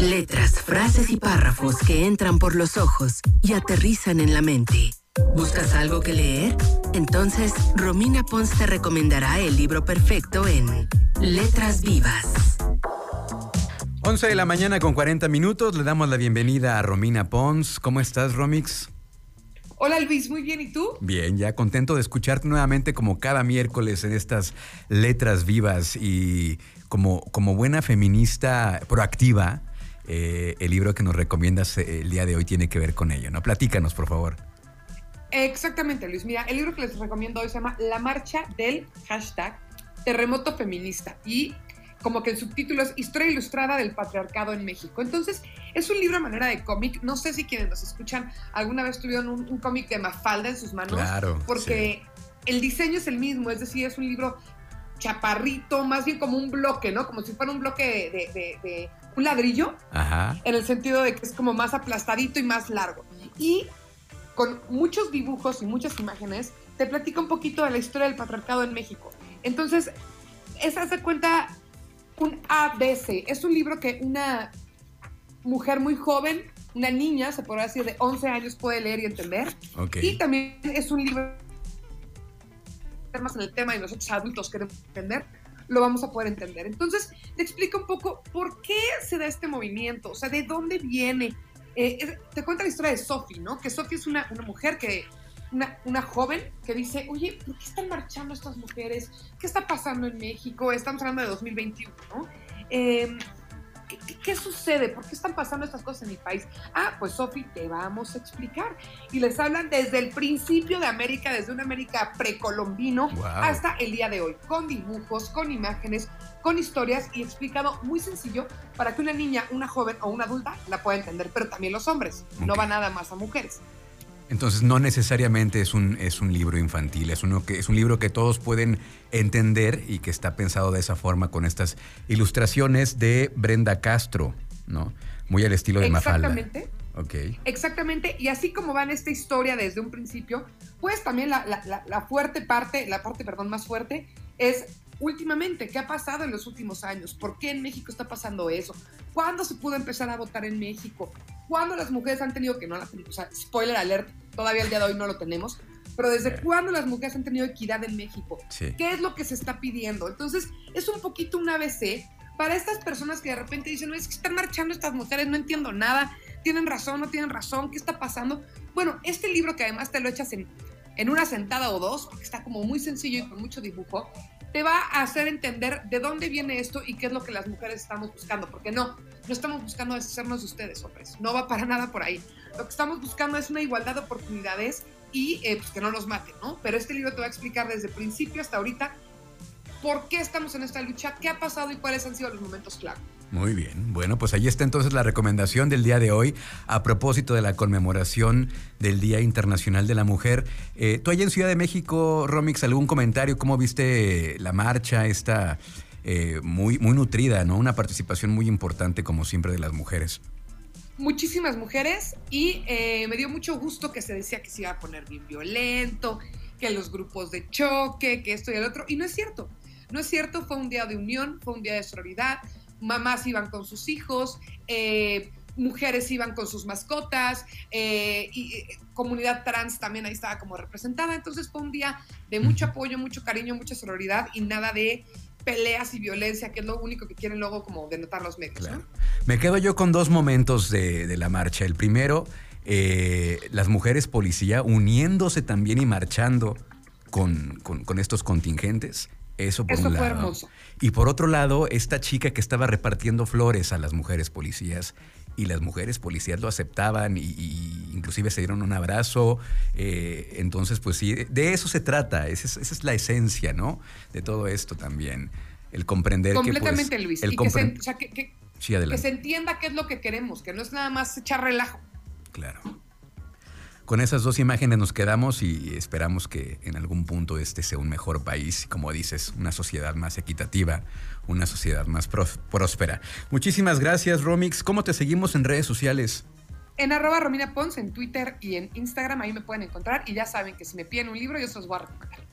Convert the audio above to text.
Letras, frases y párrafos que entran por los ojos y aterrizan en la mente. ¿Buscas algo que leer? Entonces, Romina Pons te recomendará el libro perfecto en Letras Vivas. 11 de la mañana con 40 minutos, le damos la bienvenida a Romina Pons. ¿Cómo estás, Romix? Hola Luis, muy bien, ¿y tú? Bien, ya contento de escucharte nuevamente como cada miércoles en estas letras vivas y como, como buena feminista proactiva, eh, el libro que nos recomiendas eh, el día de hoy tiene que ver con ello, ¿no? Platícanos, por favor. Exactamente, Luis. Mira, el libro que les recomiendo hoy se llama La marcha del hashtag terremoto feminista y como que el subtítulo es Historia Ilustrada del Patriarcado en México. Entonces, es un libro a manera de cómic. No sé si quienes nos escuchan alguna vez tuvieron un, cómic de Mafalda en sus manos. Claro. Porque el diseño es el mismo, es decir, es un libro chaparrito, más bien como un bloque, ¿no? Como si fuera un bloque de, un ladrillo. Ajá. En el sentido de que es como más aplastadito y más largo. Y con muchos dibujos y muchas imágenes, te platica un poquito de la historia del patriarcado en México. Entonces, esa se cuenta un ABC. Es un libro que una mujer muy joven, una niña, se podría decir, de 11 años puede leer y entender. Y también es un libro más en el tema y nosotros adultos queremos entender, lo vamos a poder entender. Entonces, te explico un poco por qué se da este movimiento, o sea, de dónde viene. Eh, te cuenta la historia de Sophie, ¿no? Que Sophie es una, una mujer que una, una, joven que dice, oye, ¿por qué están marchando estas mujeres? ¿Qué está pasando en México? Estamos hablando de 2021, ¿no? Em, ¿qué, sucede? ¿Por qué están pasando estas cosas en mi país? Ah, pues Sofi, te vamos a explicar. Y les hablan desde el principio de América, desde un América precolombino hasta el día de hoy, con dibujos, con imágenes, con historias y explicado muy sencillo para que una niña, una joven o una adulta la pueda entender, pero también los hombres, no va nada más a mujeres. Entonces no necesariamente es un, es un libro infantil, es, uno que, es un libro que todos pueden entender y que está pensado de esa forma con estas ilustraciones de Brenda Castro, ¿no? Muy al estilo de Mafalda. Exactamente. Okay. Exactamente, y así como va en esta historia desde un principio, pues también la, la, fuerte parte, la parte, perdón, más fuerte es últimamente, ¿qué ha pasado en los últimos años? ¿Por qué en México está pasando eso? ¿Cuándo se pudo empezar a votar en México? ¿Cuándo las mujeres han tenido, que no la o sea, spoiler alert, todavía el día de hoy no lo tenemos, pero desde cuándo las mujeres han tenido equidad en México? ¿Qué es lo que se está pidiendo? Entonces, es un poquito un ABC para estas personas que de repente dicen, no, es que están marchando estas mujeres, no entiendo nada, tienen razón, no tienen razón, ¿qué está pasando? Bueno, este libro que además te lo echas en, en una sentada o dos, porque está como muy sencillo y con mucho dibujo, te va a hacer entender de dónde viene esto y qué es lo que las mujeres estamos buscando, porque no, no estamos buscando deshacernos de ustedes, hombres, no va para nada por ahí. Lo que estamos buscando es una igualdad de oportunidades y eh, pues que no nos maten, ¿no? Pero este libro te va a explicar desde el principio hasta ahorita por qué estamos en esta lucha, qué ha pasado y cuáles han sido los momentos clave. Muy bien, bueno, pues ahí está entonces la recomendación del día de hoy a propósito de la conmemoración del Día Internacional de la Mujer. Eh, ¿Tú allá en Ciudad de México, Romix, algún comentario? ¿Cómo viste la marcha esta eh, muy, muy nutrida, ¿no? Una participación muy importante como siempre de las mujeres muchísimas mujeres y eh, me dio mucho gusto que se decía que se iba a poner bien violento, que los grupos de choque, que esto y el otro. Y no es cierto, no es cierto, fue un día de unión, fue un día de sororidad, mamás iban con sus hijos, eh, mujeres iban con sus mascotas, eh, y eh, comunidad trans también ahí estaba como representada. Entonces fue un día de mucho apoyo, mucho cariño, mucha sororidad y nada de peleas y violencia, que es lo único que quieren luego como denotar los medios. Me quedo yo con dos momentos de, la marcha. El primero, las mujeres policía uniéndose también y marchando con, con estos contingentes. Eso por un lado. Y por otro lado, esta chica que estaba repartiendo flores a las mujeres policías y las mujeres policías lo aceptaban y, inclusive se dieron un abrazo. Eh, entonces, pues sí, de eso se trata. Esa es, la esencia, ¿no? De todo esto también. El comprender que. Pues, Completamente, Luis. El y que, se, que se entienda qué es lo que queremos, que no es nada más echar relajo. Claro. Con esas dos imágenes nos quedamos y esperamos que en algún punto este sea un mejor país, como dices, una sociedad más equitativa, una sociedad más próspera. Muchísimas gracias, Romix. ¿Cómo te seguimos en redes sociales? En arroba Romina en Twitter y en Instagram, ahí me pueden encontrar. Y ya saben que si me piden un libro, yo se los voy a recomendar.